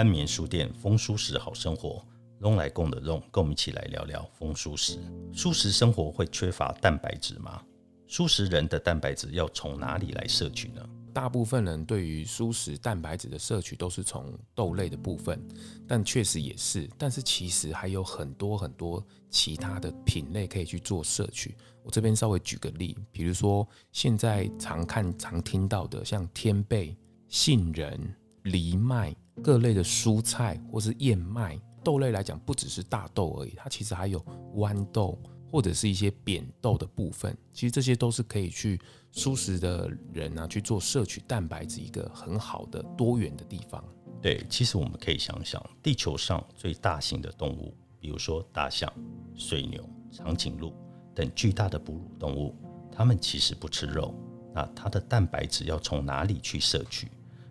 安眠书店，风舒适好生活，龙来共的龙，跟我们一起来聊聊风舒适。舒适生活会缺乏蛋白质吗？舒适人的蛋白质要从哪里来摄取呢？大部分人对于素食蛋白质的摄取都是从豆类的部分，但确实也是，但是其实还有很多很多其他的品类可以去做摄取。我这边稍微举个例，比如说现在常看常听到的，像天贝、杏仁、藜麦各类的蔬菜，或是燕麦豆类来讲，不只是大豆而已，它其实还有豌豆。或者是一些扁豆的部分，其实这些都是可以去素食的人啊去做摄取蛋白质一个很好的多元的地方。对，其实我们可以想想，地球上最大型的动物，比如说大象、水牛、长颈鹿等巨大的哺乳动物，它们其实不吃肉，那它的蛋白质要从哪里去摄取？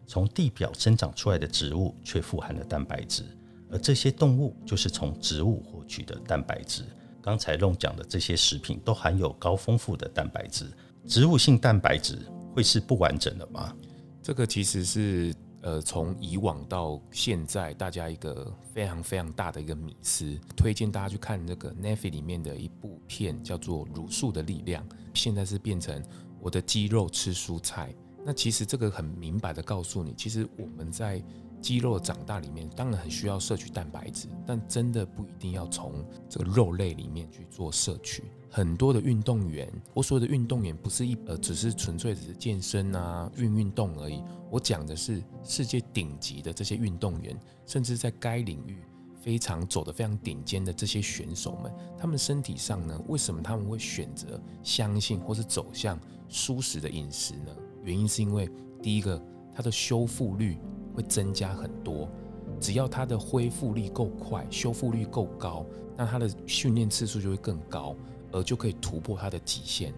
从地表生长出来的植物却富含了蛋白质，而这些动物就是从植物获取的蛋白质。刚才弄讲的这些食品都含有高丰富的蛋白质，植物性蛋白质会是不完整的吗？这个其实是呃从以往到现在大家一个非常非常大的一个迷思，推荐大家去看那个 Neffy 里面的一部片叫做《乳素的力量》，现在是变成我的肌肉吃蔬菜。那其实这个很明白的告诉你，其实我们在肌肉长大里面当然很需要摄取蛋白质，但真的不一定要从这个肉类里面去做摄取。很多的运动员，我所有的运动员不是一呃，只是纯粹只是健身啊、运运动而已。我讲的是世界顶级的这些运动员，甚至在该领域非常走得非常顶尖的这些选手们，他们身体上呢，为什么他们会选择相信或是走向舒适的饮食呢？原因是因为第一个，它的修复率。会增加很多，只要它的恢复力够快，修复率够高，那它的训练次数就会更高，而就可以突破它的极限。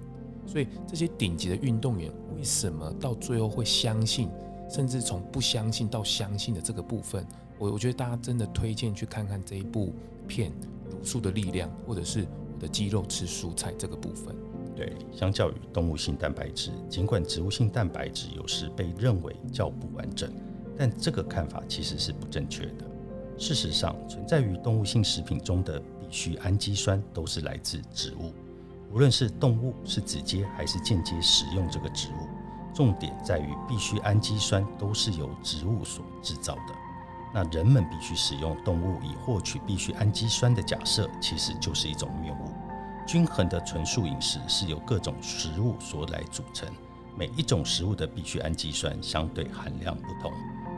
所以这些顶级的运动员为什么到最后会相信，甚至从不相信到相信的这个部分，我我觉得大家真的推荐去看看这一部片《乳素的力量》，或者是我的肌肉吃蔬菜这个部分。对，相较于动物性蛋白质，尽管植物性蛋白质有时被认为较不完整。但这个看法其实是不正确的。事实上，存在于动物性食品中的必需氨基酸都是来自植物，无论是动物是直接还是间接使用这个植物，重点在于必需氨基酸都是由植物所制造的。那人们必须使用动物以获取必需氨基酸的假设，其实就是一种谬误。均衡的纯素饮食是由各种食物所来组成，每一种食物的必需氨基酸相对含量不同。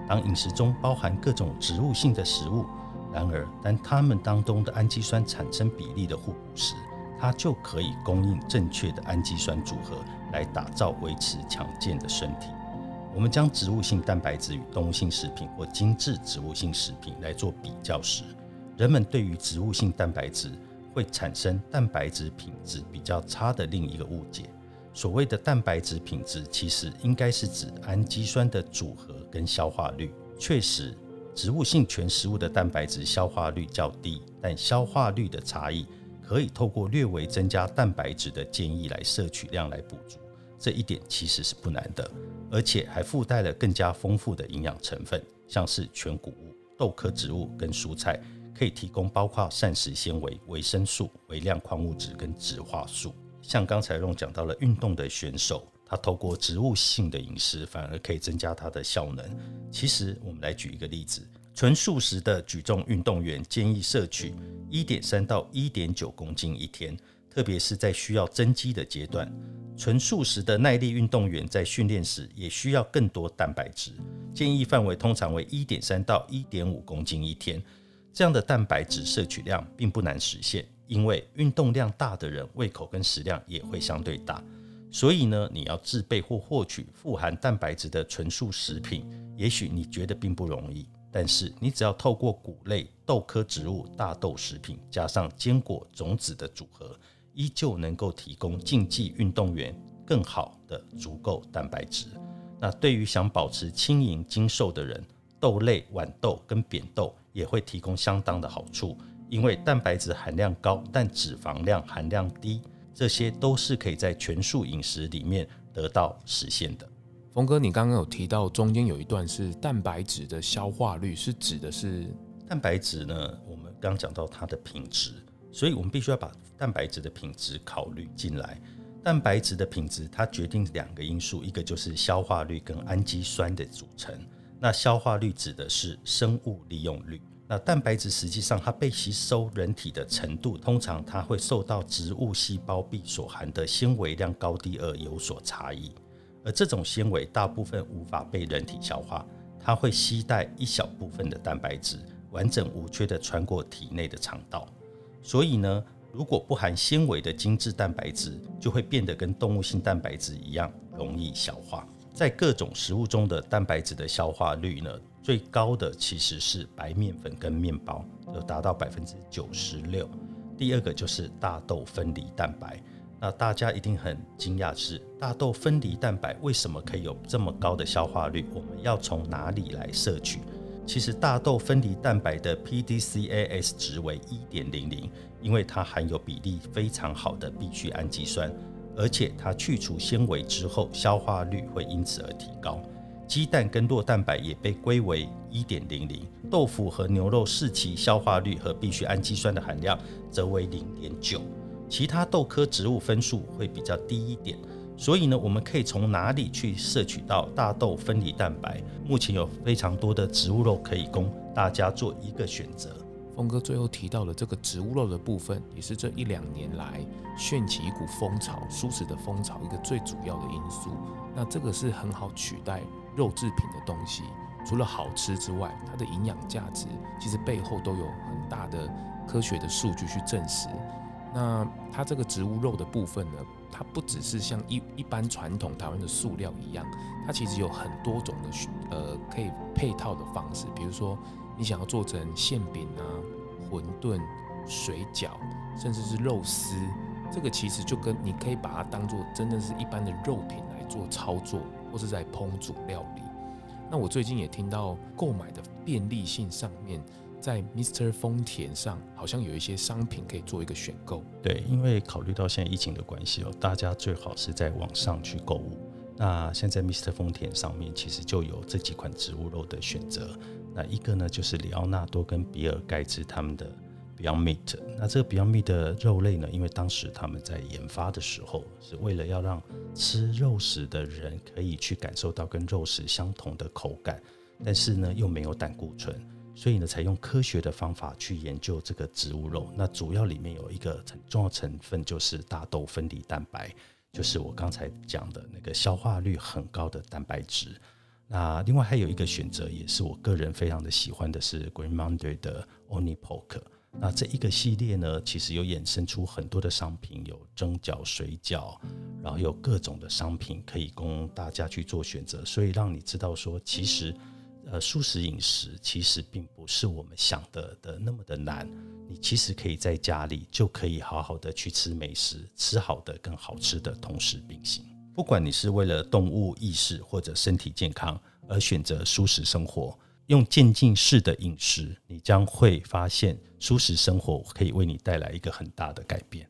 当饮食中包含各种植物性的食物，然而当它们当中的氨基酸产生比例的互补时，它就可以供应正确的氨基酸组合来打造维持强健的身体。我们将植物性蛋白质与动物性食品或精致植物性食品来做比较时，人们对于植物性蛋白质会产生蛋白质品质比较差的另一个误解。所谓的蛋白质品质，其实应该是指氨基酸的组合跟消化率。确实，植物性全食物的蛋白质消化率较低，但消化率的差异可以透过略微增加蛋白质的建议来摄取量来补足。这一点其实是不难的，而且还附带了更加丰富的营养成分，像是全谷物、豆科植物跟蔬菜，可以提供包括膳食纤维、维生素、微量矿物质跟植化素。像刚才用讲到了运动的选手，他透过植物性的饮食，反而可以增加他的效能。其实我们来举一个例子，纯素食的举重运动员建议摄取一点三到一点九公斤一天，特别是在需要增肌的阶段。纯素食的耐力运动员在训练时也需要更多蛋白质，建议范围通常为一点三到一点五公斤一天。这样的蛋白质摄取量并不难实现。因为运动量大的人，胃口跟食量也会相对大，所以呢，你要制备或获取富含蛋白质的纯素食品，也许你觉得并不容易。但是你只要透过谷类、豆科植物、大豆食品，加上坚果、种子的组合，依旧能够提供竞技运动员更好的足够蛋白质。那对于想保持轻盈精瘦的人，豆类、豌豆跟扁豆也会提供相当的好处，因为蛋白质含量高，但脂肪量含量低。这些都是可以在全素饮食里面得到实现的。峰哥，你刚刚有提到中间有一段是蛋白质的消化率，是指的是蛋白质呢？我们刚讲到它的品质，所以我们必须要把蛋白质的品质考虑进来。蛋白质的品质它决定两个因素，一个就是消化率跟氨基酸的组成。那消化率指的是生物利用率。那蛋白质实际上它被吸收人体的程度，通常它会受到植物细胞壁所含的纤维量高低而有所差异。而这种纤维大部分无法被人体消化，它会携带一小部分的蛋白质，完整无缺的穿过体内的肠道。所以呢，如果不含纤维的精致蛋白质，就会变得跟动物性蛋白质一样容易消化。在各种食物中的蛋白质的消化率呢？最高的其实是白面粉跟面包，有达到百分之九十六。第二个就是大豆分离蛋白。那大家一定很惊讶是，大豆分离蛋白为什么可以有这么高的消化率？我们要从哪里来摄取？其实大豆分离蛋白的 PDCAS 值为一点零零，因为它含有比例非常好的必需氨基酸，而且它去除纤维之后，消化率会因此而提高。鸡蛋跟酪蛋白也被归为一点零零，豆腐和牛肉视其消化率和必需氨基酸的含量则为零点九，其他豆科植物分数会比较低一点。所以呢，我们可以从哪里去摄取到大豆分离蛋白？目前有非常多的植物肉可以供大家做一个选择。峰哥最后提到了这个植物肉的部分，也是这一两年来掀起一股风潮、舒适的风潮一个最主要的因素。那这个是很好取代。肉制品的东西，除了好吃之外，它的营养价值其实背后都有很大的科学的数据去证实。那它这个植物肉的部分呢，它不只是像一一般传统台湾的塑料一样，它其实有很多种的呃可以配套的方式。比如说，你想要做成馅饼啊、馄饨、水饺，甚至是肉丝，这个其实就跟你可以把它当做真的是一般的肉品来做操作。或是在烹煮料理。那我最近也听到购买的便利性上面，在 Mr. 丰田上好像有一些商品可以做一个选购。对，因为考虑到现在疫情的关系哦，大家最好是在网上去购物。那现在 Mr. 丰田上面其实就有这几款植物肉的选择。那一个呢，就是里奥纳多跟比尔盖茨他们的。Beyond Meat，那这个 Beyond Meat 的肉类呢？因为当时他们在研发的时候，是为了要让吃肉食的人可以去感受到跟肉食相同的口感，但是呢又没有胆固醇，所以呢采用科学的方法去研究这个植物肉。那主要里面有一个很重要成分就是大豆分离蛋白，就是我刚才讲的那个消化率很高的蛋白质。那另外还有一个选择，也是我个人非常的喜欢的是 Green Monday 的 Onipoke。那这一个系列呢，其实有衍生出很多的商品，有蒸饺、水饺，然后有各种的商品可以供大家去做选择，所以让你知道说，其实，呃，素食饮食其实并不是我们想的的那么的难，你其实可以在家里就可以好好的去吃美食，吃好的跟好吃的同时并行。不管你是为了动物意识或者身体健康而选择舒适生活。用渐进式的饮食，你将会发现，舒适生活可以为你带来一个很大的改变。